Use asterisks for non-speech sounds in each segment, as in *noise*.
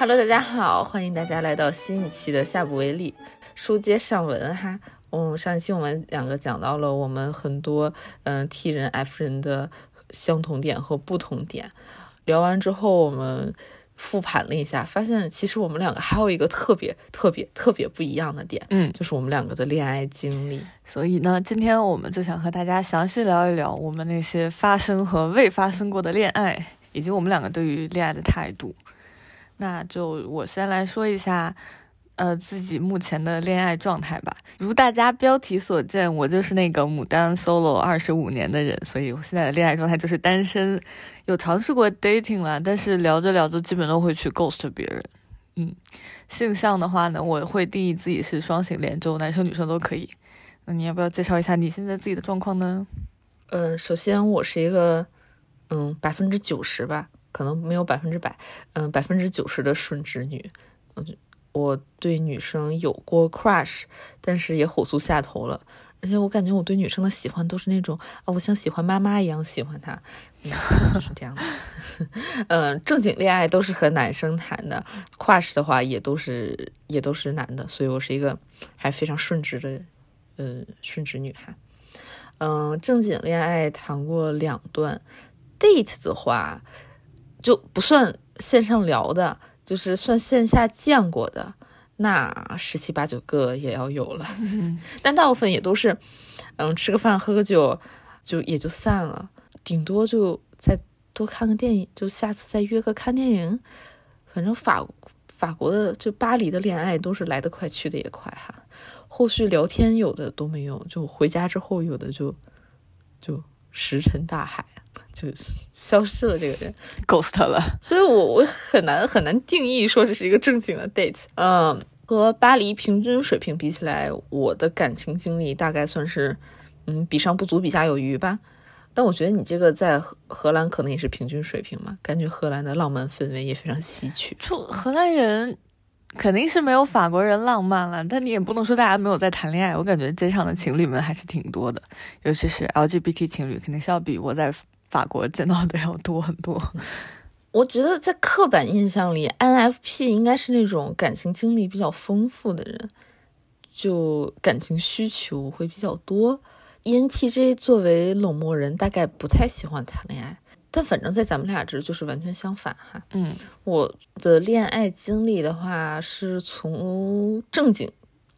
Hello，大家好，欢迎大家来到新一期的下不为例书接上文哈。嗯，上一期我们两个讲到了我们很多嗯 T 人 F 人的相同点和不同点。聊完之后，我们复盘了一下，发现其实我们两个还有一个特别特别特别不一样的点，嗯，就是我们两个的恋爱经历。所以呢，今天我们就想和大家详细聊一聊我们那些发生和未发生过的恋爱，以及我们两个对于恋爱的态度。那就我先来说一下。呃，自己目前的恋爱状态吧。如大家标题所见，我就是那个牡丹 solo 二十五年的人，所以我现在的恋爱状态就是单身。有尝试过 dating 了，但是聊着聊着，基本都会去 ghost 别人。嗯，性向的话呢，我会定义自己是双性恋，就男生女生都可以。那你要不要介绍一下你现在自己的状况呢？呃，首先我是一个，嗯，百分之九十吧，可能没有百分之百，嗯，百分之九十的顺直女。嗯。我对女生有过 crush，但是也火速下头了。而且我感觉我对女生的喜欢都是那种啊，我像喜欢妈妈一样喜欢她，就是这样的。嗯，*laughs* 正经恋爱都是和男生谈的，crush 的话也都是也都是男的，所以我是一个还非常顺直的，呃，顺直女孩。嗯，正经恋爱谈过两段，date 的话就不算线上聊的。就是算线下见过的，那十七八九个也要有了，*laughs* 但大部分也都是，嗯，吃个饭喝个酒，就也就散了，顶多就再多看个电影，就下次再约个看电影。反正法法国的就巴黎的恋爱都是来得快去的也快哈，后续聊天有的都没有，就回家之后有的就就石沉大海。就消失了，这个人 ghost 了，所以我我很难很难定义说这是一个正经的 date。嗯，和巴黎平均水平比起来，我的感情经历大概算是嗯比上不足，比下有余吧。但我觉得你这个在荷荷兰可能也是平均水平嘛，感觉荷兰的浪漫氛围也非常稀缺。就荷兰人肯定是没有法国人浪漫了，但你也不能说大家没有在谈恋爱。我感觉街上的情侣们还是挺多的，尤其是 LGBT 情侣，肯定是要比我在。法国见到的要多很多。*laughs* 我觉得在刻板印象里，NFP 应该是那种感情经历比较丰富的人，就感情需求会比较多。ENTJ 作为冷漠人，大概不太喜欢谈恋爱。但反正在咱们俩这就是完全相反哈。嗯，我的恋爱经历的话，是从正经。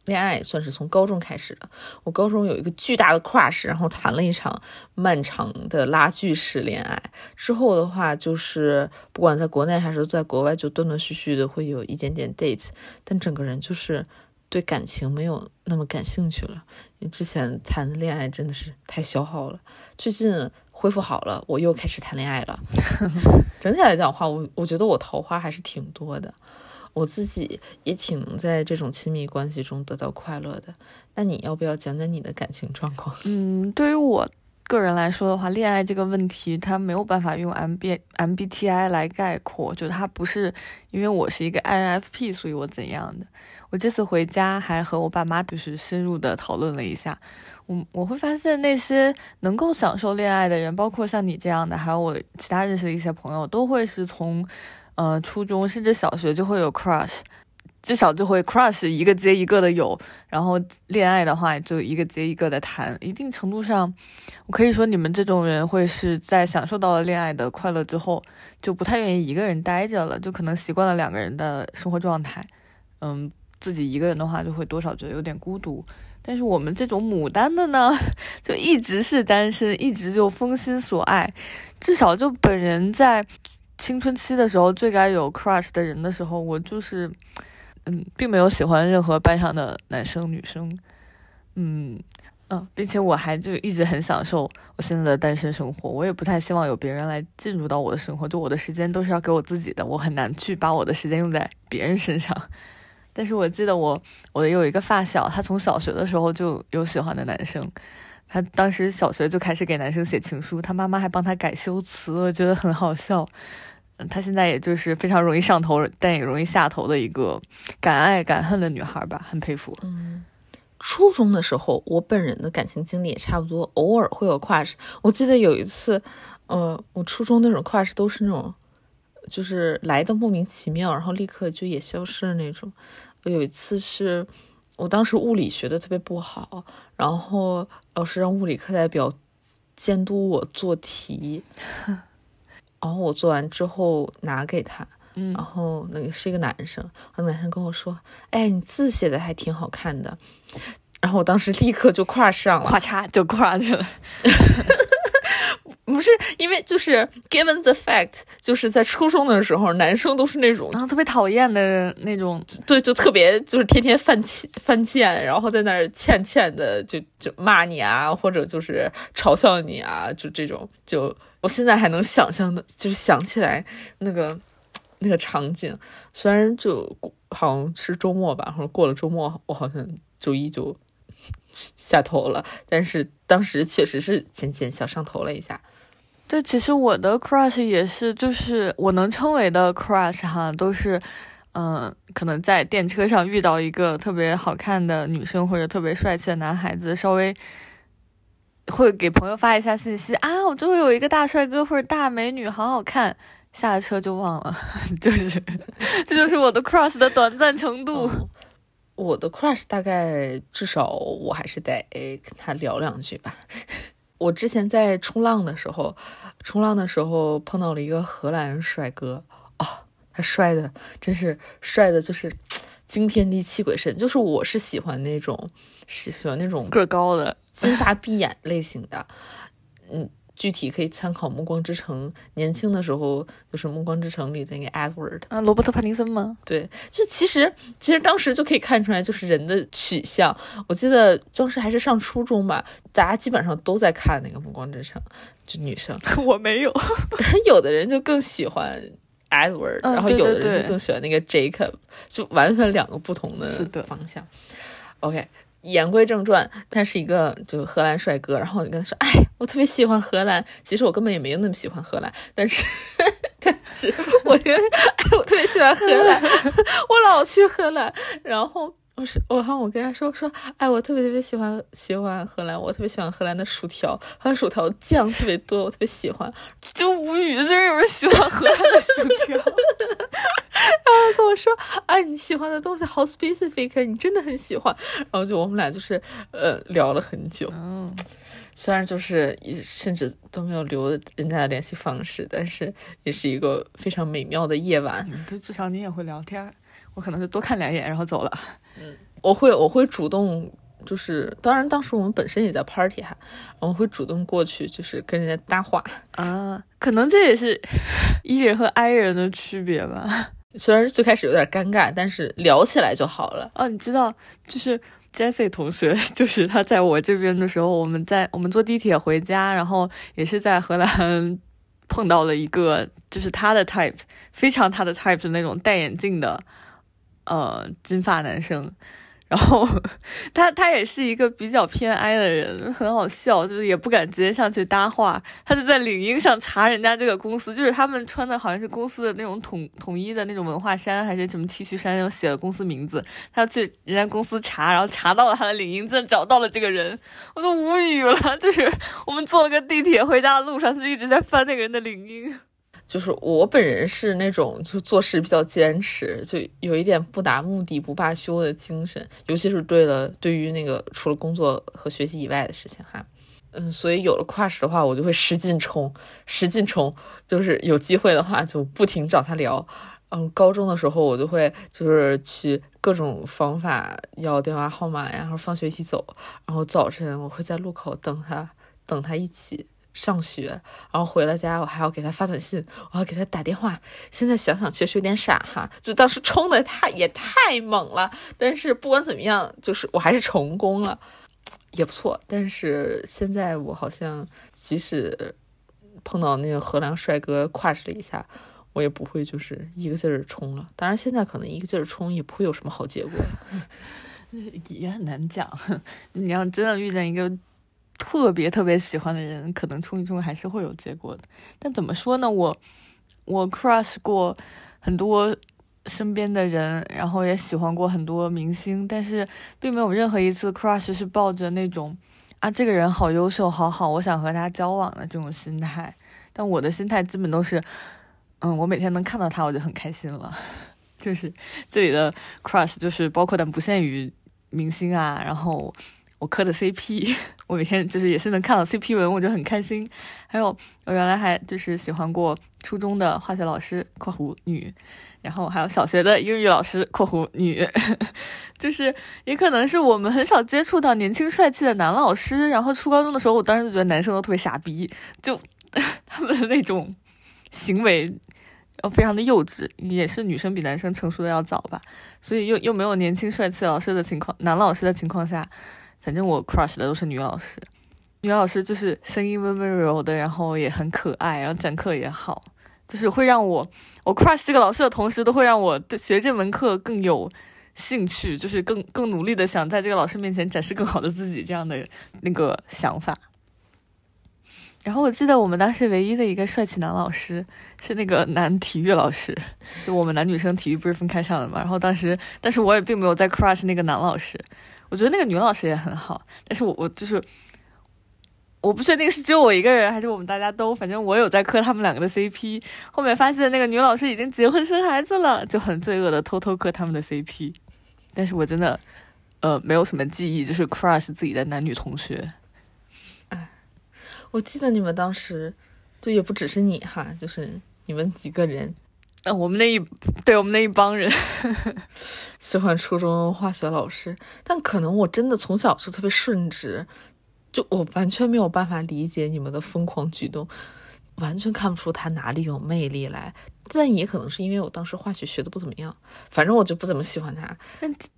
恋爱算是从高中开始的。我高中有一个巨大的 crush，然后谈了一场漫长的拉锯式恋爱。之后的话，就是不管在国内还是在国外，就断断续续的会有一点点 date，但整个人就是对感情没有那么感兴趣了。之前谈的恋爱真的是太消耗了。最近恢复好了，我又开始谈恋爱了。*laughs* 整体来讲的话，我我觉得我桃花还是挺多的。我自己也挺能在这种亲密关系中得到快乐的。那你要不要讲讲你的感情状况？*laughs* 嗯，对于我个人来说的话，恋爱这个问题，它没有办法用 M B M B T I 来概括，就它不是因为我是一个 I N F P，所以我怎样的。我这次回家还和我爸妈就是深入的讨论了一下，我我会发现那些能够享受恋爱的人，包括像你这样的，还有我其他认识的一些朋友，都会是从。呃，初中甚至小学就会有 crush，至少就会 crush 一个接一个的有，然后恋爱的话就一个接一个的谈。一定程度上，我可以说你们这种人会是在享受到了恋爱的快乐之后，就不太愿意一个人待着了，就可能习惯了两个人的生活状态。嗯，自己一个人的话就会多少觉得有点孤独。但是我们这种牡丹的呢，*laughs* 就一直是单身，一直就封心所爱，至少就本人在。青春期的时候，最该有 crush 的人的时候，我就是，嗯，并没有喜欢任何班上的男生女生，嗯嗯，并且我还就一直很享受我现在的单身生活，我也不太希望有别人来进入到我的生活，就我的时间都是要给我自己的，我很难去把我的时间用在别人身上。*laughs* 但是我记得我我有一个发小，他从小学的时候就有喜欢的男生，他当时小学就开始给男生写情书，他妈妈还帮他改修辞，我觉得很好笑。她现在也就是非常容易上头，但也容易下头的一个敢爱敢恨的女孩吧，很佩服。嗯，初中的时候，我本人的感情经历也差不多，偶尔会有 crush。我记得有一次，呃，我初中那种 crush 都是那种，就是来的莫名其妙，然后立刻就也消失的那种。有一次是我当时物理学的特别不好，然后老师让物理课代表监督我做题，然后我做完之后拿给他，嗯然后那个是一个男生，那男生跟我说：“哎，你字写的还挺好看的。”然后我当时立刻就 crush 上了，咵嚓就跨去了。*laughs* 不是因为就是 given the fact，就是在初中的时候，男生都是那种然后特别讨厌的那种，对，就特别就是天天犯欠犯贱，然后在那儿欠欠的就就骂你啊，或者就是嘲笑你啊，就这种，就我现在还能想象的，就是想起来那个那个场景，虽然就过好像是周末吧，或者过了周末，我好像周一就下头了，但是当时确实是浅浅小上头了一下。对，其实我的 crush 也是，就是我能称为的 crush 哈，都是，嗯、可能在电车上遇到一个特别好看的女生或者特别帅气的男孩子，稍微会给朋友发一下信息啊，我周围有一个大帅哥或者大美女，好好看。下了车就忘了，*laughs* 就是 *laughs* 这就是我的 crush 的短暂程度。嗯我的 crush 大概至少我还是得跟他聊两句吧。我之前在冲浪的时候，冲浪的时候碰到了一个荷兰帅哥，哦，他帅的真是帅的，就是惊天地泣鬼神。就是我是喜欢那种，是喜欢那种个高的，金发碧眼类型的，嗯。具体可以参考《暮光之城》，年轻的时候就是《暮光之城》里的那个 Edward，啊，罗伯特·帕丁森吗？对，就其实其实当时就可以看出来，就是人的取向。我记得当时还是上初中吧，大家基本上都在看那个《暮光之城》，就女生，*laughs* 我没有。*laughs* 有的人就更喜欢 Edward，、嗯然后有的人就更喜欢那个 Jacob，就完全两个不同的方向。OK，言归正传，他是一个就是荷兰帅哥，然后我就跟他说：“哎，我特别喜欢荷兰。其实我根本也没有那么喜欢荷兰，但是 *laughs* 但是我觉得，哎，我特别喜欢荷兰，*laughs* 我老去荷兰。然后我是我，然后我跟他说说，哎，我特别特别喜欢喜欢荷兰，我特别喜欢荷兰的薯条，荷兰薯条酱特别多，我特别喜欢。就无语，就是有人喜欢荷兰的薯条。*laughs* 他跟我说：“哎，你喜欢的东西好 specific，你真的很喜欢。”然后就我们俩就是呃聊了很久，嗯，虽然就是甚至都没有留人家的联系方式，但是也是一个非常美妙的夜晚。就至少你也会聊天，我可能就多看两眼然后走了。我会我会主动，就是当然当时我们本身也在 party 哈，我会主动过去，就是跟人家搭话。啊，可能这也是 *laughs* E 人和 I 人的区别吧。虽然最开始有点尴尬，但是聊起来就好了。哦，你知道，就是 Jesse 同学，*laughs* 就是他在我这边的时候，我们在我们坐地铁回家，然后也是在荷兰碰到了一个，就是他的 type，非常他的 type 的那种戴眼镜的，呃，金发男生。然后他 *laughs* 他也是一个比较偏 I 的人，很好笑，就是也不敢直接上去搭话，他就在领英上查人家这个公司，就是他们穿的好像是公司的那种统统一的那种文化衫还是什么 T 恤衫，然后写了公司名字，他去人家公司查，然后查到了他的领英，真找到了这个人，我都无语了。就是我们坐了个地铁回家的路上，他就一直在翻那个人的领英。就是我本人是那种就做事比较坚持，就有一点不达目的不罢休的精神，尤其是对了对于那个除了工作和学习以外的事情哈。嗯，所以有了 crush 的话，我就会使劲冲，使劲冲，就是有机会的话就不停找他聊。嗯，高中的时候我就会就是去各种方法要电话号码呀，然后放学一起走，然后早晨我会在路口等他，等他一起上学，然后回了家我还要给他发短信，我要给他打电话。现在想想确实有点傻哈，就当时冲的太也太猛了，但是不管怎么样，就是我还是成功了。也不错，但是现在我好像即使碰到那个荷兰帅哥 crush 了一下，我也不会就是一个劲儿冲了。当然，现在可能一个劲儿冲也不会有什么好结果。*laughs* 也很难讲，*laughs* 你要真的遇见一个特别特别喜欢的人，可能冲一冲还是会有结果的。但怎么说呢，我我 crush 过很多身边的人，然后也喜欢过很多明星，但是并没有任何一次 crush 是抱着那种啊这个人好优秀好好，我想和他交往的这种心态。但我的心态基本都是，嗯，我每天能看到他，我就很开心了。*laughs* 就是这里的 crush，就是包括但不限于明星啊，然后我磕的 CP，*laughs* 我每天就是也是能看到 CP 文，我就很开心。还有我原来还就是喜欢过初中的化学老师（括弧女），然后还有小学的英语老师（括弧女），就是也可能是我们很少接触到年轻帅气的男老师。然后初高中的时候，我当时就觉得男生都特别傻逼，就 *laughs* 他们的那种行为。哦，非常的幼稚，也是女生比男生成熟的要早吧，所以又又没有年轻帅气老师的情况，男老师的情况下，反正我 crush 的都是女老师，女老师就是声音温温柔柔的，然后也很可爱，然后讲课也好，就是会让我我 crush 这个老师的同时，都会让我对学这门课更有兴趣，就是更更努力的想在这个老师面前展示更好的自己这样的那个想法。然后我记得我们当时唯一的一个帅气男老师是那个男体育老师，就我们男女生体育不是分开上的嘛。然后当时，但是我也并没有在 crush 那个男老师，我觉得那个女老师也很好。但是我我就是我不确定是只有我一个人还是我们大家都，反正我有在磕他们两个的 CP。后面发现那个女老师已经结婚生孩子了，就很罪恶的偷偷磕他们的 CP。但是我真的呃没有什么记忆，就是 crush 自己的男女同学。我记得你们当时，就也不只是你哈，就是你们几个人，呃，我们那一对我们那一帮人 *laughs* 喜欢初中化学老师，但可能我真的从小就特别顺直，就我完全没有办法理解你们的疯狂举动，完全看不出他哪里有魅力来。但也可能是因为我当时化学学的不怎么样，反正我就不怎么喜欢他。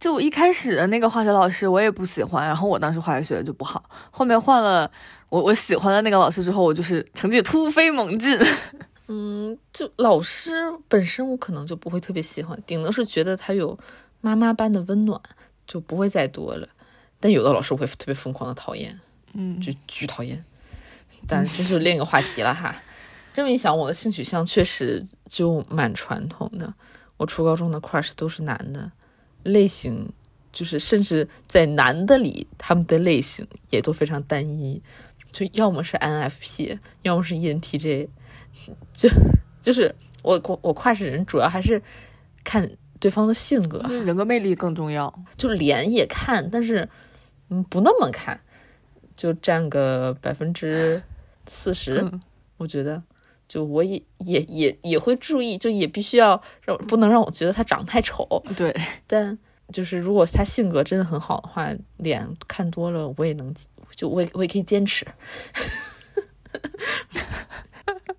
就一开始的那个化学老师我也不喜欢，然后我当时化学学的就不好。后面换了我我喜欢的那个老师之后，我就是成绩突飞猛进。嗯，就老师本身我可能就不会特别喜欢，顶多是觉得他有妈妈般的温暖，就不会再多了。但有的老师我会特别疯狂的讨厌，嗯，就巨讨厌。但是这是另一个话题了哈。这么一想，我的性取向确实就蛮传统的。我初高中的 crush 都是男的，类型就是甚至在男的里，他们的类型也都非常单一，就要么是 NFP，要么是 ENTJ，*laughs* 就就是我我我 crush 人主要还是看对方的性格，人格魅力更重要。就脸也看，但是嗯不那么看，就占个百分之四十，我觉得。就我也也也也会注意，就也必须要让不能让我觉得他长得太丑。对，*laughs* 但就是如果他性格真的很好的话，脸看多了我也能，就我也我也可以坚持。*laughs*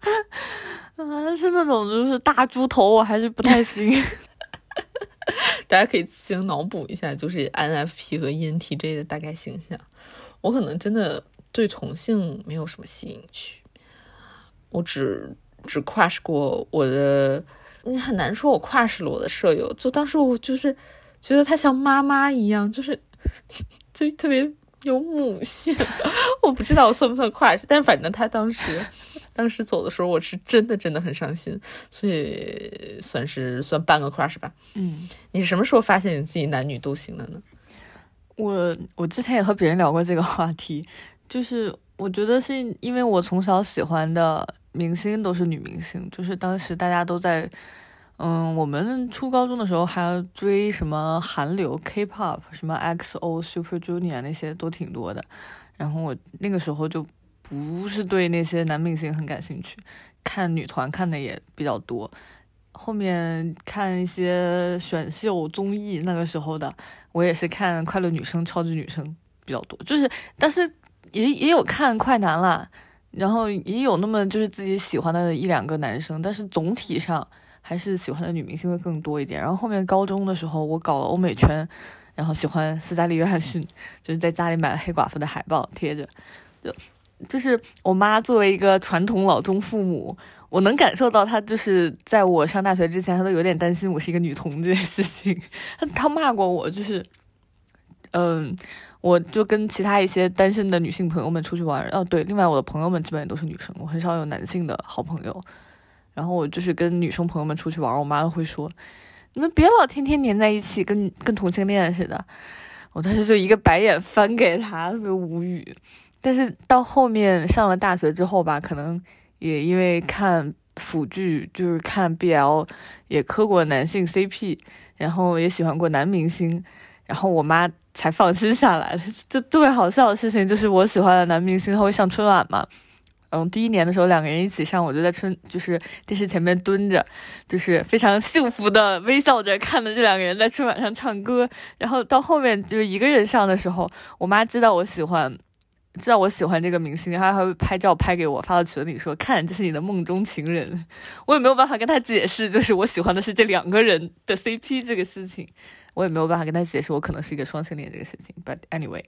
*laughs* 啊，是那种就是大猪头，我还是不太行。*laughs* 大家可以自行脑补一下，就是 INFP 和 ENTJ 的大概形象。我可能真的对同性没有什么吸引趣。我只只 crush 过我的，你很难说我 crush 了我的舍友。就当时我就是觉得她像妈妈一样，就是 *laughs* 就特别有母性。我不知道我算不算 crush，但反正她当时当时走的时候，我是真的真的很伤心，所以算是算半个 crush 吧。嗯，你什么时候发现你自己男女都行的呢？我我之前也和别人聊过这个话题，就是我觉得是因为我从小喜欢的。明星都是女明星，就是当时大家都在，嗯，我们初高中的时候还要追什么韩流 K-pop，什么 X-O、Super Junior 那些都挺多的。然后我那个时候就不是对那些男明星很感兴趣，看女团看的也比较多。后面看一些选秀综艺，那个时候的我也是看快乐女生、超级女生比较多，就是但是也也有看快男啦。然后也有那么就是自己喜欢的一两个男生，但是总体上还是喜欢的女明星会更多一点。然后后面高中的时候，我搞了欧美圈，然后喜欢斯嘉丽约翰逊，就是在家里买了黑寡妇的海报贴着。就就是我妈作为一个传统老中父母，我能感受到她就是在我上大学之前，她都有点担心我是一个女同这件事情。她她骂过我，就是嗯。我就跟其他一些单身的女性朋友们出去玩，哦对，另外我的朋友们基本也都是女生，我很少有男性的好朋友。然后我就是跟女生朋友们出去玩，我妈会说：“你们别老天天黏在一起，跟跟同性恋似的。”我当时就一个白眼翻给她，特别无语。但是到后面上了大学之后吧，可能也因为看腐剧，就是看 BL，也磕过男性 CP，然后也喜欢过男明星，然后我妈才放心下来。就特别好笑的事情就是，我喜欢的男明星他会上春晚嘛。嗯，第一年的时候两个人一起上，我就在春就是电视前面蹲着，就是非常幸福的微笑着看着这两个人在春晚上唱歌。然后到后面就是一个人上的时候，我妈知道我喜欢。知道我喜欢这个明星，他还会拍照拍给我发到群里说：“看，这是你的梦中情人。”我也没有办法跟他解释，就是我喜欢的是这两个人的 *laughs* CP 这个事情，我也没有办法跟他解释我可能是一个双性恋这个事情。But anyway，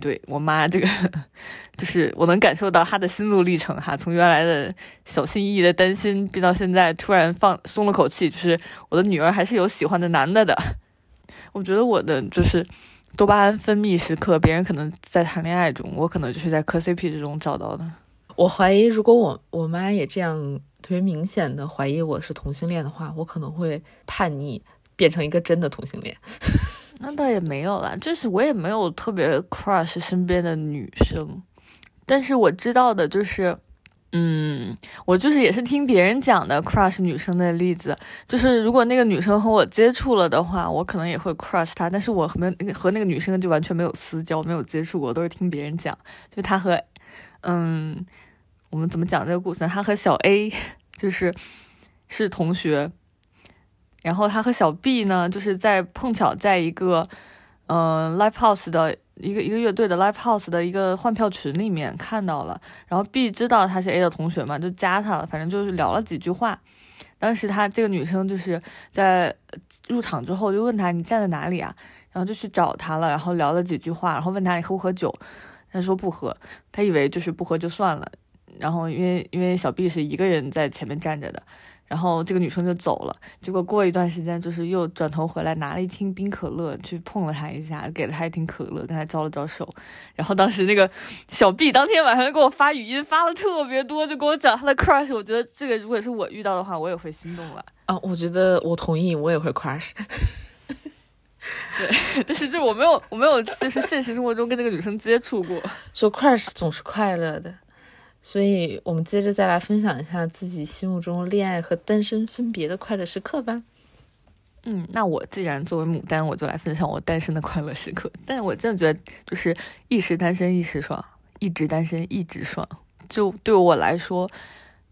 对我妈这个，*laughs* 就是我能感受到她的心路历程哈，从原来的小心翼翼的担心，变到现在突然放松了口气，就是我的女儿还是有喜欢的男的的。我觉得我的就是。多巴胺分泌时刻，别人可能在谈恋爱中，我可能就是在磕 CP 之中找到的。我怀疑，如果我我妈也这样特别明显的怀疑我是同性恋的话，我可能会叛逆，变成一个真的同性恋。那倒也没有啦，就是我也没有特别 crush 身边的女生，但是我知道的就是。嗯，我就是也是听别人讲的 crush 女生的例子，就是如果那个女生和我接触了的话，我可能也会 crush 她，但是我和和那个女生就完全没有私交，没有接触过，都是听别人讲。就她和，嗯，我们怎么讲这个故事呢？她和小 A *laughs* 就是是同学，然后她和小 B 呢，就是在碰巧在一个嗯 live house 的。一个一个乐队的 live house 的一个换票群里面看到了，然后 B 知道他是 A 的同学嘛，就加他了，反正就是聊了几句话。当时他这个女生就是在入场之后就问他你站在哪里啊，然后就去找他了，然后聊了几句话，然后问他你喝不喝酒，他说不喝，他以为就是不喝就算了，然后因为因为小 B 是一个人在前面站着的。然后这个女生就走了，结果过一段时间，就是又转头回来拿了一听冰可乐，去碰了他一下，给了他一听可乐，跟他招了招手。然后当时那个小 B 当天晚上就给我发语音，发了特别多，就跟我讲他的 crush。我觉得这个如果是我遇到的话，我也会心动了。啊，我觉得我同意，我也会 crush。*laughs* 对，但是就我没有，我没有，就是现实生活中跟这个女生接触过。说 crush 总是快乐的。所以，我们接着再来分享一下自己心目中恋爱和单身分别的快乐时刻吧。嗯，那我既然作为牡丹，我就来分享我单身的快乐时刻。但我真的觉得，就是一时单身一时爽，一直单身一直爽。就对我来说，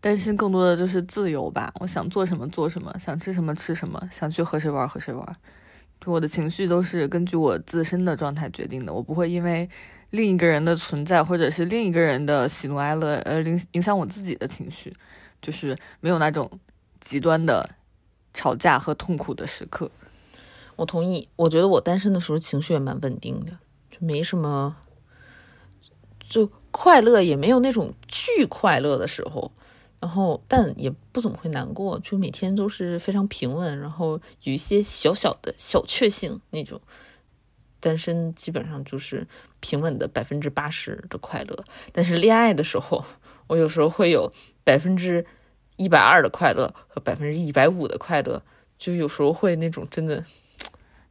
单身更多的就是自由吧。我想做什么做什么，想吃什么吃什么，想去和谁玩和谁玩。就我的情绪都是根据我自身的状态决定的，我不会因为。另一个人的存在，或者是另一个人的喜怒哀乐，呃，影影响我自己的情绪，就是没有那种极端的吵架和痛苦的时刻。我同意，我觉得我单身的时候情绪也蛮稳定的，就没什么，就快乐也没有那种巨快乐的时候，然后但也不怎么会难过，就每天都是非常平稳，然后有一些小小的小确幸那种。单身基本上就是平稳的百分之八十的快乐，但是恋爱的时候，我有时候会有百分之一百二的快乐和百分之一百五的快乐，就有时候会那种真的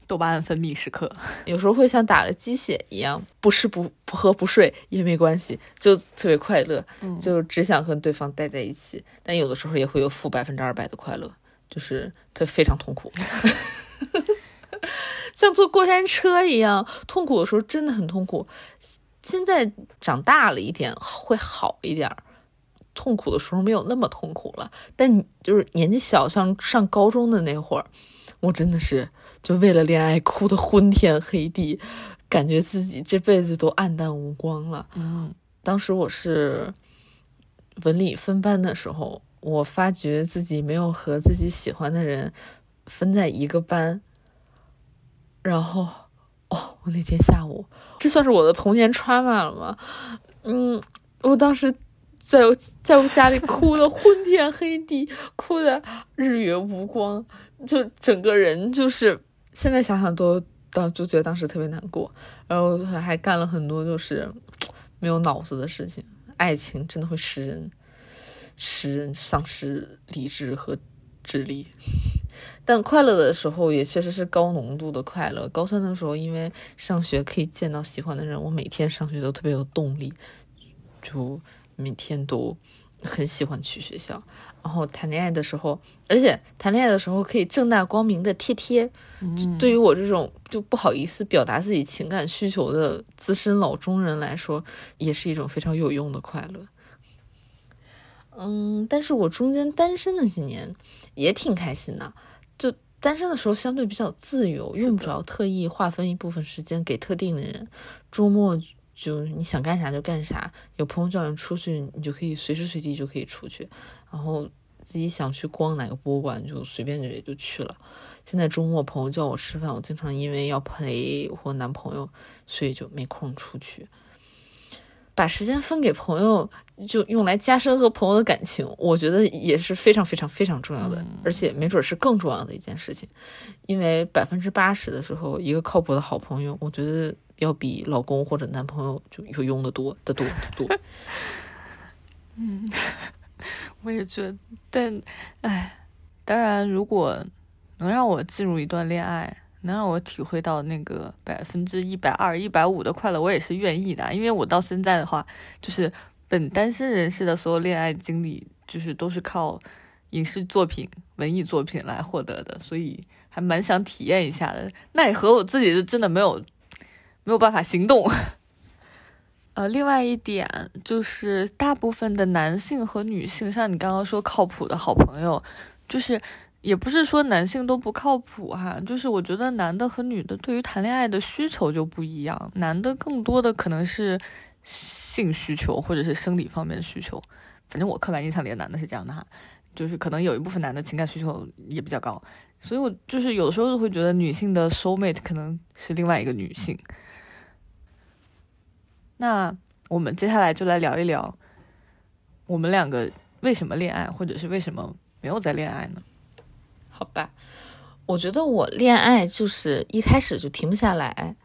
多巴胺分泌时刻，*laughs* 有时候会像打了鸡血一样，不吃不不喝不睡也没关系，就特别快乐，就只想和对方待在一起。但有的时候也会有负百分之二百的快乐，就是他非常痛苦。*laughs* 像坐过山车一样痛苦的时候真的很痛苦。现在长大了一点会好一点，痛苦的时候没有那么痛苦了。但就是年纪小，像上高中的那会儿，我真的是就为了恋爱哭得昏天黑地，感觉自己这辈子都黯淡无光了。嗯，当时我是文理分班的时候，我发觉自己没有和自己喜欢的人分在一个班。然后，哦，我那天下午，这算是我的童年 trauma 了吗？嗯，我当时在我在我家里哭的昏天黑地，哭的日月无光，就整个人就是现在想想都当就觉得当时特别难过。然后还干了很多就是没有脑子的事情。爱情真的会使人使人丧失理智和智力。但快乐的时候也确实是高浓度的快乐。高三的时候，因为上学可以见到喜欢的人，我每天上学都特别有动力，就每天都很喜欢去学校，然后谈恋爱的时候，而且谈恋爱的时候可以正大光明的贴贴。对于我这种就不好意思表达自己情感需求的资深老中人来说，也是一种非常有用的快乐。嗯，但是我中间单身的几年也挺开心的，就单身的时候相对比较自由，用不着特意划分一部分时间给特定的人，周末。就你想干啥就干啥，有朋友叫你出去，你就可以随时随地就可以出去，然后自己想去逛哪个博物馆就随便就也就去了。现在周末朋友叫我吃饭，我经常因为要陪我男朋友，所以就没空出去。把时间分给朋友，就用来加深和朋友的感情，我觉得也是非常非常非常重要的，而且没准是更重要的一件事情。因为百分之八十的时候，一个靠谱的好朋友，我觉得。要比老公或者男朋友就有用的多得多得多。*laughs* 嗯，我也觉得，但哎，当然，如果能让我进入一段恋爱，能让我体会到那个百分之一百二、一百五的快乐，我也是愿意的。因为我到现在的话，就是本单身人士的所有恋爱经历，就是都是靠影视作品、文艺作品来获得的，所以还蛮想体验一下的。奈何我自己就真的没有。没有办法行动。*laughs* 呃，另外一点就是，大部分的男性和女性，像你刚刚说靠谱的好朋友，就是也不是说男性都不靠谱哈，就是我觉得男的和女的对于谈恋爱的需求就不一样，男的更多的可能是性需求或者是生理方面的需求，反正我刻板印象里的男的是这样的哈，就是可能有一部分男的情感需求也比较高，所以我就是有的时候会觉得女性的 soul mate 可能是另外一个女性。那我们接下来就来聊一聊，我们两个为什么恋爱，或者是为什么没有在恋爱呢？好吧，我觉得我恋爱就是一开始就停不下来，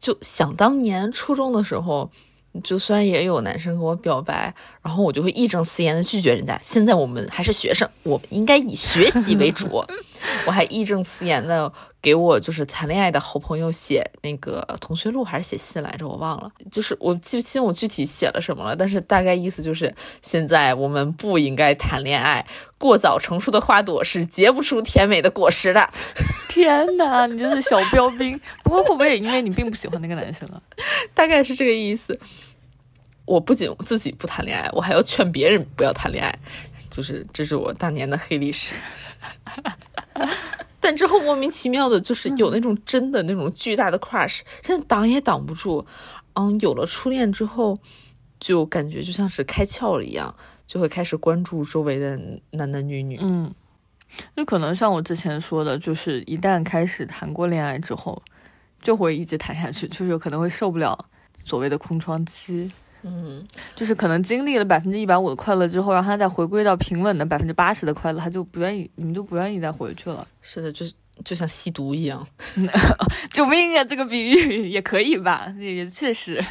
就想当年初中的时候。就虽然也有男生跟我表白，然后我就会义正辞严的拒绝人家。现在我们还是学生，我们应该以学习为主。*laughs* 我还义正辞严的给我就是谈恋爱的好朋友写那个同学录还是写信来着，我忘了。就是我记不清我具体写了什么了，但是大概意思就是现在我们不应该谈恋爱，过早成熟的花朵是结不出甜美的果实的。*laughs* 天哪，你就是小标兵。不过会不会也因为你并不喜欢那个男生啊？*laughs* 大概是这个意思。我不仅自己不谈恋爱，我还要劝别人不要谈恋爱，就是这是我当年的黑历史。*laughs* 但之后莫名其妙的，就是有那种真的那种巨大的 crush，真的挡也挡不住。嗯，有了初恋之后，就感觉就像是开窍了一样，就会开始关注周围的男男女女。嗯，就可能像我之前说的，就是一旦开始谈过恋爱之后，就会一直谈下去，就是有可能会受不了所谓的空窗期。嗯，就是可能经历了百分之一百五的快乐之后，让他再回归到平稳的百分之八十的快乐，他就不愿意，你们就不愿意再回去了。是的，就是就像吸毒一样。*laughs* 救命啊！这个比喻 *laughs* 也可以吧？也确实，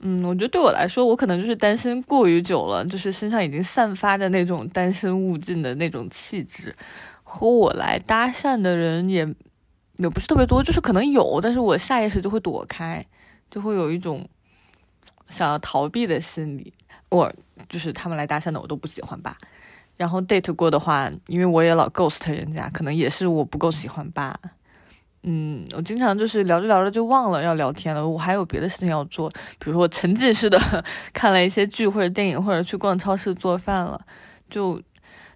嗯，我觉得对我来说，我可能就是单身过于久了，就是身上已经散发着那种单身勿近的那种气质，和我来搭讪的人也也不是特别多，就是可能有，但是我下意识就会躲开，就会有一种。想要逃避的心理，我就是他们来搭讪的，我都不喜欢吧。然后 date 过的话，因为我也老 ghost 人家，可能也是我不够喜欢吧。嗯，我经常就是聊着聊着就忘了要聊天了，我还有别的事情要做，比如说我沉浸式的 *laughs* 看了一些剧或者电影，或者去逛超市做饭了，就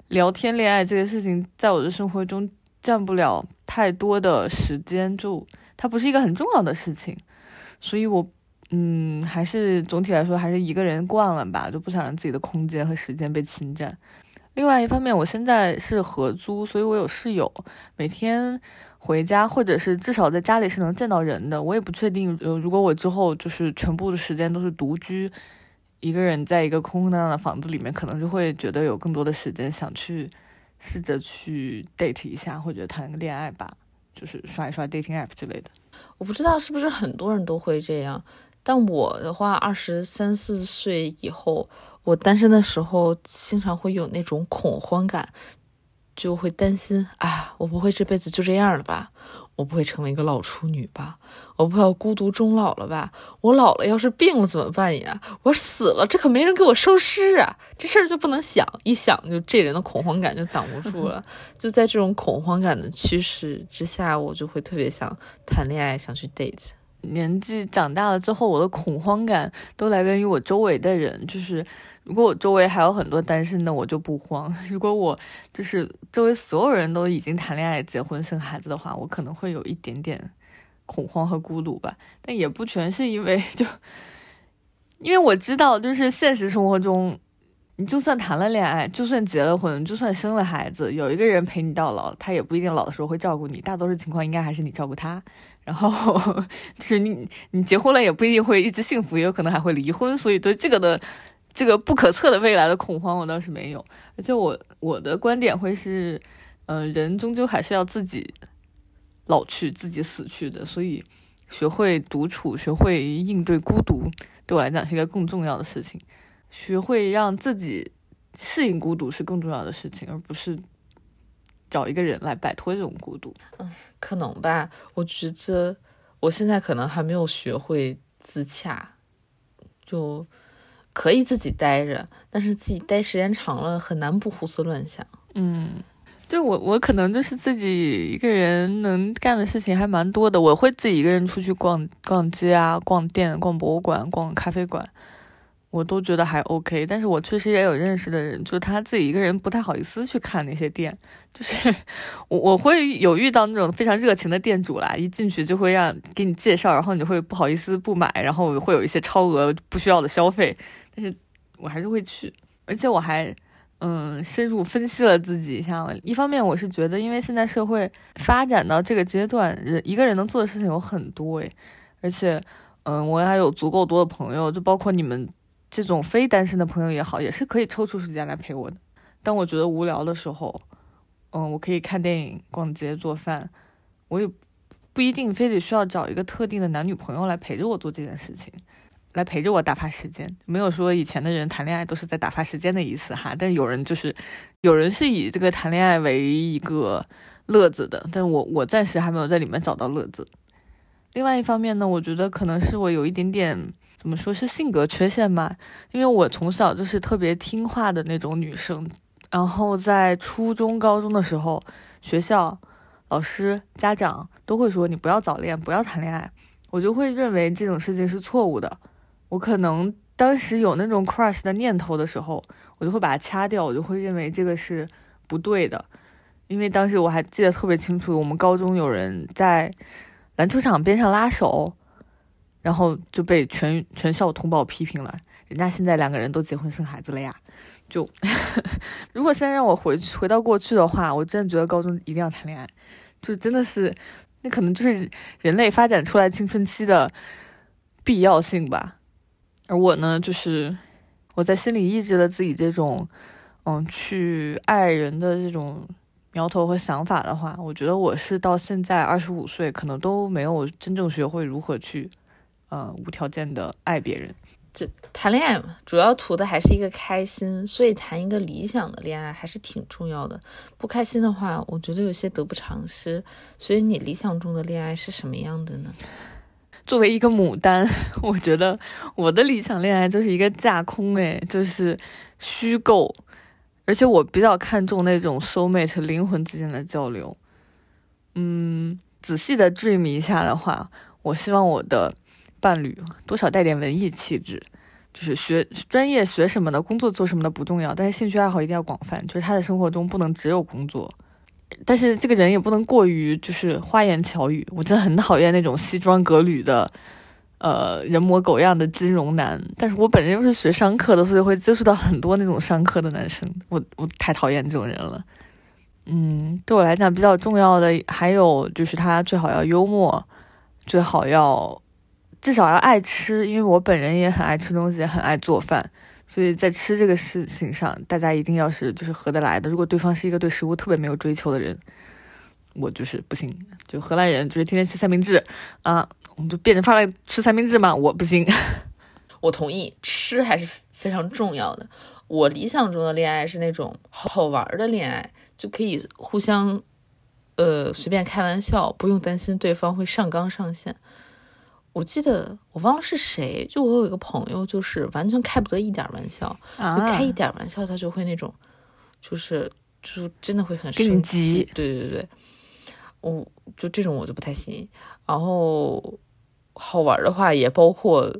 聊天恋爱这个事情，在我的生活中占不了太多的时间，就它不是一个很重要的事情，所以我。嗯，还是总体来说还是一个人惯了吧，就不想让自己的空间和时间被侵占。另外一方面，我现在是合租，所以我有室友，每天回家或者是至少在家里是能见到人的。我也不确定，呃，如果我之后就是全部的时间都是独居，一个人在一个空空荡荡的房子里面，可能就会觉得有更多的时间想去试着去 date 一下，或者谈个恋爱吧，就是刷一刷 dating app 之类的。我不知道是不是很多人都会这样。但我的话，二十三四岁以后，我单身的时候，经常会有那种恐慌感，就会担心啊，我不会这辈子就这样了吧？我不会成为一个老处女吧？我不要孤独终老了吧？我老了要是病了怎么办呀？我死了这可没人给我收尸啊！这事儿就不能想，一想就这人的恐慌感就挡不住了。*laughs* 就在这种恐慌感的驱使之下，我就会特别想谈恋爱，想去 date。年纪长大了之后，我的恐慌感都来源于我周围的人。就是如果我周围还有很多单身的，我就不慌；*laughs* 如果我就是周围所有人都已经谈恋爱、结婚、生孩子的话，我可能会有一点点恐慌和孤独吧。但也不全是因为 *laughs* 就，因为我知道，就是现实生活中。你就算谈了恋爱，就算结了婚，就算生了孩子，有一个人陪你到老，他也不一定老的时候会照顾你。大多数情况应该还是你照顾他。然后 *laughs* 就是你，你结婚了也不一定会一直幸福，也有可能还会离婚。所以对这个的这个不可测的未来的恐慌，我倒是没有。而且我我的观点会是，嗯，人终究还是要自己老去，自己死去的。所以学会独处，学会应对孤独，对我来讲是一个更重要的事情。学会让自己适应孤独是更重要的事情，而不是找一个人来摆脱这种孤独。嗯，可能吧。我觉得我现在可能还没有学会自洽，就可以自己待着，但是自己待时间长了，很难不胡思乱想。嗯，就我我可能就是自己一个人能干的事情还蛮多的。我会自己一个人出去逛逛街啊，逛店、逛博物馆、逛咖啡馆。我都觉得还 OK，但是我确实也有认识的人，就是他自己一个人不太好意思去看那些店，就是 *laughs* 我我会有遇到那种非常热情的店主啦，一进去就会让给你介绍，然后你会不好意思不买，然后会有一些超额不需要的消费，但是我还是会去，而且我还嗯深入分析了自己一下，一方面我是觉得，因为现在社会发展到这个阶段，人一个人能做的事情有很多诶，而且嗯我还有足够多的朋友，就包括你们。这种非单身的朋友也好，也是可以抽出时间来陪我的。当我觉得无聊的时候，嗯，我可以看电影、逛街、做饭。我也不一定非得需要找一个特定的男女朋友来陪着我做这件事情，来陪着我打发时间。没有说以前的人谈恋爱都是在打发时间的意思哈。但有人就是，有人是以这个谈恋爱为一个乐子的。但我我暂时还没有在里面找到乐子。另外一方面呢，我觉得可能是我有一点点。怎么说是性格缺陷吧？因为我从小就是特别听话的那种女生，然后在初中、高中的时候，学校、老师、家长都会说你不要早恋，不要谈恋爱，我就会认为这种事情是错误的。我可能当时有那种 crush 的念头的时候，我就会把它掐掉，我就会认为这个是不对的。因为当时我还记得特别清楚，我们高中有人在篮球场边上拉手。然后就被全全校通报批评了，人家现在两个人都结婚生孩子了呀。就 *laughs* 如果现在让我回去回到过去的话，我真的觉得高中一定要谈恋爱，就真的是那可能就是人类发展出来青春期的必要性吧。而我呢，就是我在心里抑制了自己这种嗯去爱人的这种苗头和想法的话，我觉得我是到现在二十五岁，可能都没有真正学会如何去。呃，无条件的爱别人，这谈恋爱嘛，主要图的还是一个开心，所以谈一个理想的恋爱还是挺重要的。不开心的话，我觉得有些得不偿失。所以你理想中的恋爱是什么样的呢？作为一个牡丹，*laughs* 我觉得我的理想恋爱就是一个架空，哎，就是虚构，而且我比较看重那种 soul mate 灵魂之间的交流。嗯，仔细的 dream 一下的话，我希望我的。伴侣多少带点文艺气质，就是学专业学什么的，工作做什么的不重要，但是兴趣爱好一定要广泛。就是他的生活中不能只有工作，但是这个人也不能过于就是花言巧语。我真的很讨厌那种西装革履的，呃，人模狗样的金融男。但是我本人又是学商科的，所以会接触到很多那种商科的男生。我我太讨厌这种人了。嗯，对我来讲比较重要的还有就是他最好要幽默，最好要。至少要爱吃，因为我本人也很爱吃东西，也很爱做饭，所以在吃这个事情上，大家一定要是就是合得来的。如果对方是一个对食物特别没有追求的人，我就是不行。就荷兰人就是天天吃三明治啊，我们就变着法来吃三明治嘛，我不行。*laughs* 我同意，吃还是非常重要的。我理想中的恋爱是那种好玩的恋爱，就可以互相呃随便开玩笑，不用担心对方会上纲上线。我记得我忘了是谁，就我有一个朋友，就是完全开不得一点玩笑，啊就开一点玩笑他就会那种，就是就真的会很生气。对对对，我就这种我就不太行。然后好玩的话也包括，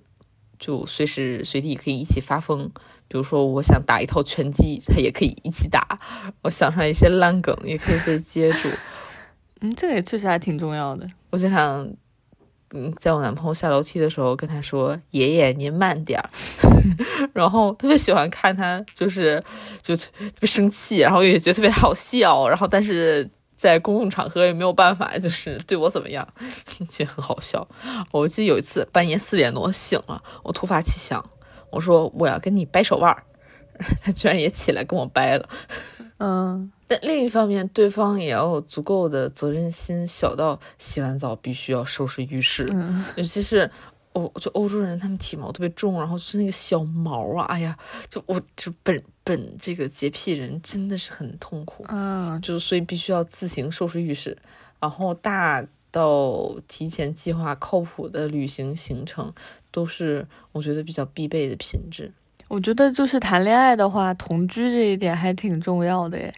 就随时随地可以一起发疯。比如说，我想打一套拳击，他也可以一起打；我想上一些烂梗，也可以被接住。嗯，这个也确实还挺重要的。我经常，嗯，在我男朋友下楼梯的时候跟他说：“爷爷，您慢点儿。*laughs* ”然后特别喜欢看他，就是就特别生气，然后也觉得特别好笑，然后但是在公共场合也没有办法，就是对我怎么样，其实很好笑。我记得有一次半夜四点多醒了，我突发奇想，我说我要跟你掰手腕儿，*laughs* 他居然也起来跟我掰了。*laughs* 嗯，但另一方面，对方也要有足够的责任心，小到洗完澡必须要收拾浴室，嗯 *laughs* 尤其是欧就欧洲人，他们体毛特别重，然后就是那个小毛啊，哎呀，就我就本本这个洁癖人真的是很痛苦，啊，就所以必须要自行收拾浴室，然后大到提前计划靠谱的旅行行程，都是我觉得比较必备的品质。我觉得就是谈恋爱的话，同居这一点还挺重要的耶。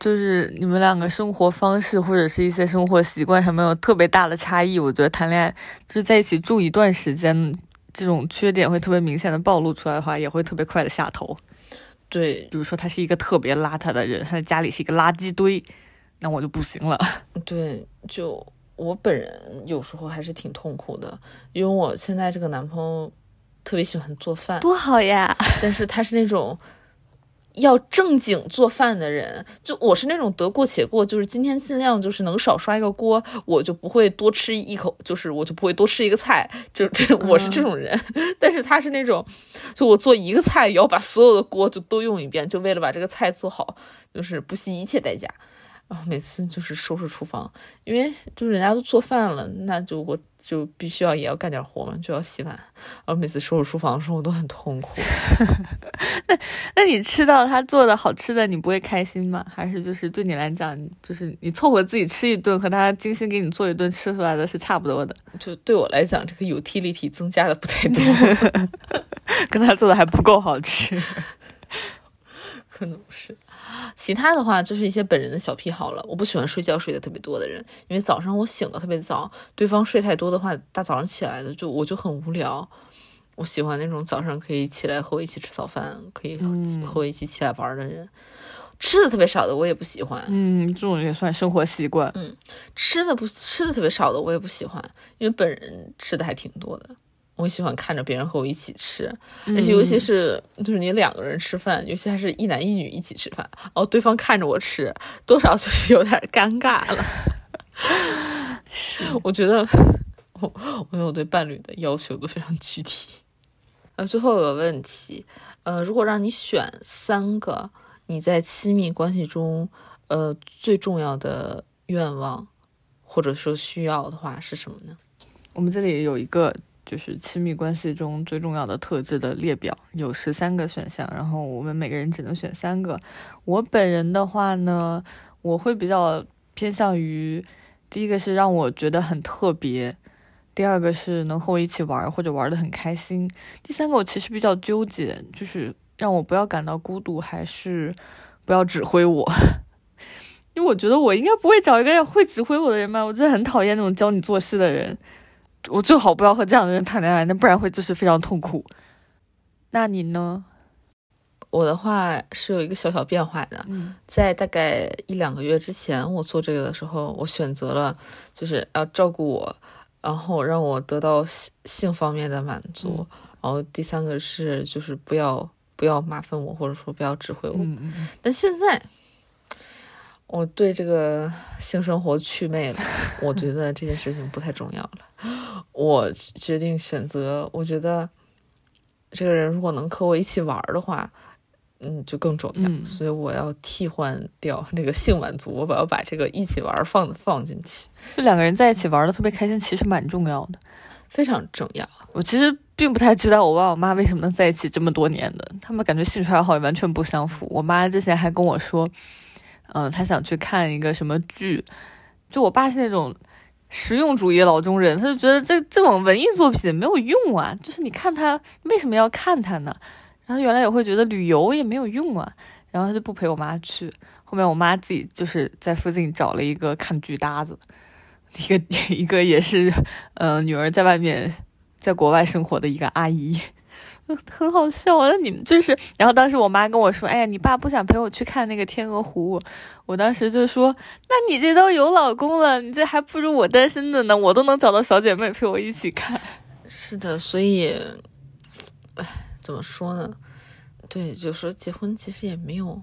就是你们两个生活方式或者是一些生活习惯上面有特别大的差异，我觉得谈恋爱就是在一起住一段时间，这种缺点会特别明显的暴露出来的话，也会特别快的下头。对比如说他是一个特别邋遢的人，他的家里是一个垃圾堆，那我就不行了。*laughs* 对，就我本人有时候还是挺痛苦的，因为我现在这个男朋友特别喜欢做饭，多好呀！但是他是那种要正经做饭的人，就我是那种得过且过，就是今天尽量就是能少刷一个锅，我就不会多吃一口，就是我就不会多吃一个菜，就这我是这种人。*laughs* 但是他是那种，就我做一个菜也要把所有的锅就都用一遍，就为了把这个菜做好，就是不惜一切代价。然后每次就是收拾厨房，因为就是人家都做饭了，那就我就必须要也要干点活嘛，就要洗碗。然后每次收拾厨房的时候，我都很痛苦。*laughs* 那那你吃到他做的好吃的，你不会开心吗？还是就是对你来讲，就是你凑合自己吃一顿，和他精心给你做一顿吃出来的是差不多的，就对我来讲，这个 utility 增加的不太多，*laughs* 跟他做的还不够好吃。*laughs* 可能是。其他的话就是一些本人的小癖好了。我不喜欢睡觉睡得特别多的人，因为早上我醒得特别早，对方睡太多的话，大早上起来的就我就很无聊。我喜欢那种早上可以起来和我一起吃早饭，可以和我一起起来玩的人。吃的特别少的我也不喜欢，嗯，这种也算生活习惯。嗯吃的不吃的特别少的我也不喜欢，因为本人吃的还挺多的。我喜欢看着别人和我一起吃，而且尤其是就是你两个人吃饭，尤其还是一男一女一起吃饭，哦对方看着我吃，多少就是有点尴尬了。我觉得我我觉得我对伴侣的要求都非常具体。呃，最后有个问题，呃，如果让你选三个你在亲密关系中呃最重要的愿望或者说需要的话是什么呢？我们这里有一个就是亲密关系中最重要的特质的列表，有十三个选项，然后我们每个人只能选三个。我本人的话呢，我会比较偏向于第一个是让我觉得很特别，第二个是能和我一起玩或者玩得很开心，第三个我其实比较纠结，就是让我不要感到孤独，还是不要指挥我。*laughs* 因为我觉得我应该不会找一个会指挥我的人吧，我真的很讨厌那种教你做事的人。我最好不要和这样的人谈恋爱，那不然会就是非常痛苦。那你呢？我的话是有一个小小变化的，嗯在大概一两个月之前，我做这个的时候，我选择了就是要照顾我，然后让我得到性性方面的满足，然后第三个是就是不要不要麻烦我，或者说不要指挥我。但现在我对这个性生活祛魅了，我觉得这件事情不太重要了。我决定选择，我觉得这个人如果能和我一起玩的话，嗯，就更重要。嗯所以我要替换掉那个性满足，我把要把这个一起玩放放进去，就两个人在一起玩的特别开心，其实蛮重要的。非常重要。我其实并不太知道我爸我妈为什么能在一起这么多年的，他们感觉兴趣爱好也完全不相符。我妈之前还跟我说，嗯，他想去看一个什么剧。就我爸是那种实用主义老中人，他就觉得这这种文艺作品没有用啊，就是你看他为什么要看他呢？然后原来也会觉得旅游也没有用啊，然后他就不陪我妈去。后面我妈自己就是在附近找了一个看剧搭子，一个一个也是，嗯，女儿在外面在国外生活的一个阿姨。*laughs* 很好笑，啊你们就是，然后当时我妈跟我说：“哎呀，你爸不想陪我去看那个天鹅湖。”我当时就说：“那你这都有老公了，你这还不如我单身的呢，我都能找到小姐妹陪我一起看。*laughs* ”是的，所以，哎，怎么说呢？对，就说结婚其实也没有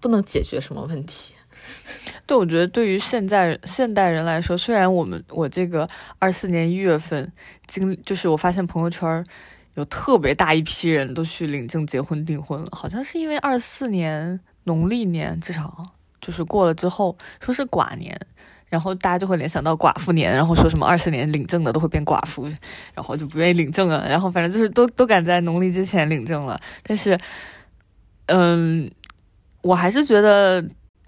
不能解决什么问题。*laughs* 对，我觉得对于现在现代人来说，虽然我们我这个二四年一月份经，就是我发现朋友圈。有特别大一批人都去领证结婚订婚了，好像是因为二四年农历年至少就是过了之后，说是寡年，然后大家就会联想到寡妇年，然后说什么二四年领证的都会变寡妇，然后就不愿意领证了，然后反正就是都都赶在农历之前领证了。但是，嗯，我还是觉得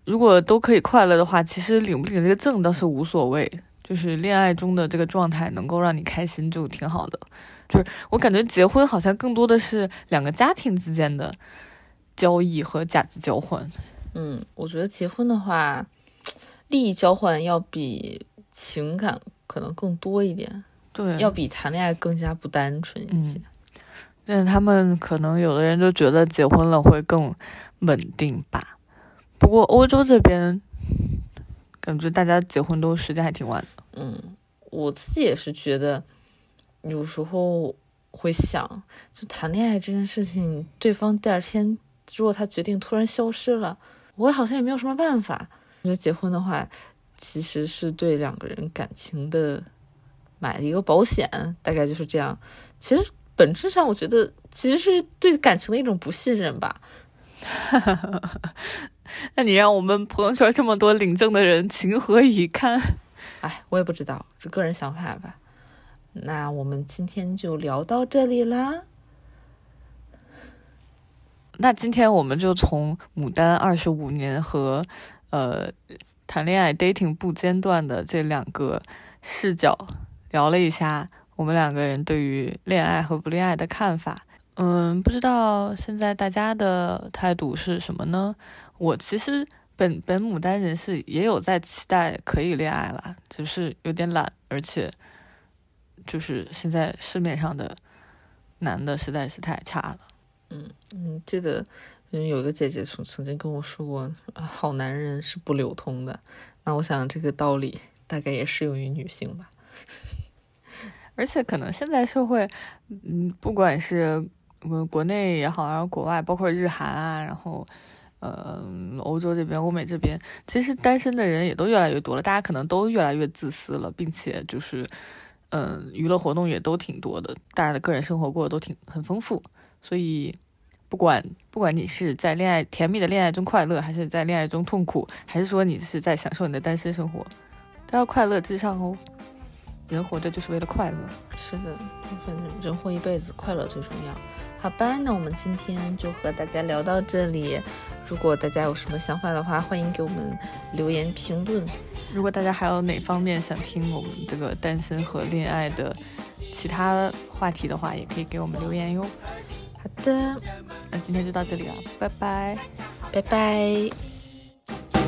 如果都可以快乐的话，其实领不领这个证倒是无所谓，就是恋爱中的这个状态能够让你开心就挺好的。就是我感觉结婚好像更多的是两个家庭之间的交易和价值交换。嗯，我觉得结婚的话，利益交换要比情感可能更多一点。对，要比谈恋爱更加不单纯一些。但他们可能有的人就觉得结婚了会更稳定吧。不过欧洲这边感觉大家结婚都时间还挺晚的。嗯，我自己也是觉得。有时候会想，就谈恋爱这件事情，对方第二天如果他决定突然消失了，我好像也没有什么办法。我觉得结婚的话，其实是对两个人感情的买一个保险，大概就是这样。其实本质上，我觉得其实是对感情的一种不信任吧。*laughs* 那你让我们朋友圈这么多领证的人情何以堪？哎，我也不知道，是个人想法吧。那我们今天就聊到这里啦。那今天我们就从牡丹二十五年和呃谈恋爱 dating 不间断的这两个视角聊了一下我们两个人对于恋爱和不恋爱的看法。嗯，不知道现在大家的态度是什么呢？我其实本本牡丹人士也有在期待可以恋爱了，只是有点懒，而且。就是现在市面上的男的实在是太差了。嗯嗯，记得嗯有个姐姐曾曾经跟我说过，好男人是不流通的。那我想这个道理大概也适用于女性吧。*laughs* 而且可能现在社会，嗯，不管是嗯国内也好，然后国外，包括日韩啊，然后呃欧洲这边、欧美这边，其实单身的人也都越来越多了。大家可能都越来越自私了，并且就是。嗯，娱乐活动也都挺多的，大家的个人生活过得都挺很丰富，所以不管不管你是在恋爱甜蜜的恋爱中快乐，还是在恋爱中痛苦，还是说你是在享受你的单身生活，都要快乐至上哦。人活着就是为了快乐，是的，反正人活一辈子，快乐最重要。好吧，那我们今天就和大家聊到这里。如果大家有什么想法的话，欢迎给我们留言评论。如果大家还有哪方面想听我们这个单身和恋爱的其他话题的话，也可以给我们留言哟。好的，那今天就到这里了，拜拜，拜拜。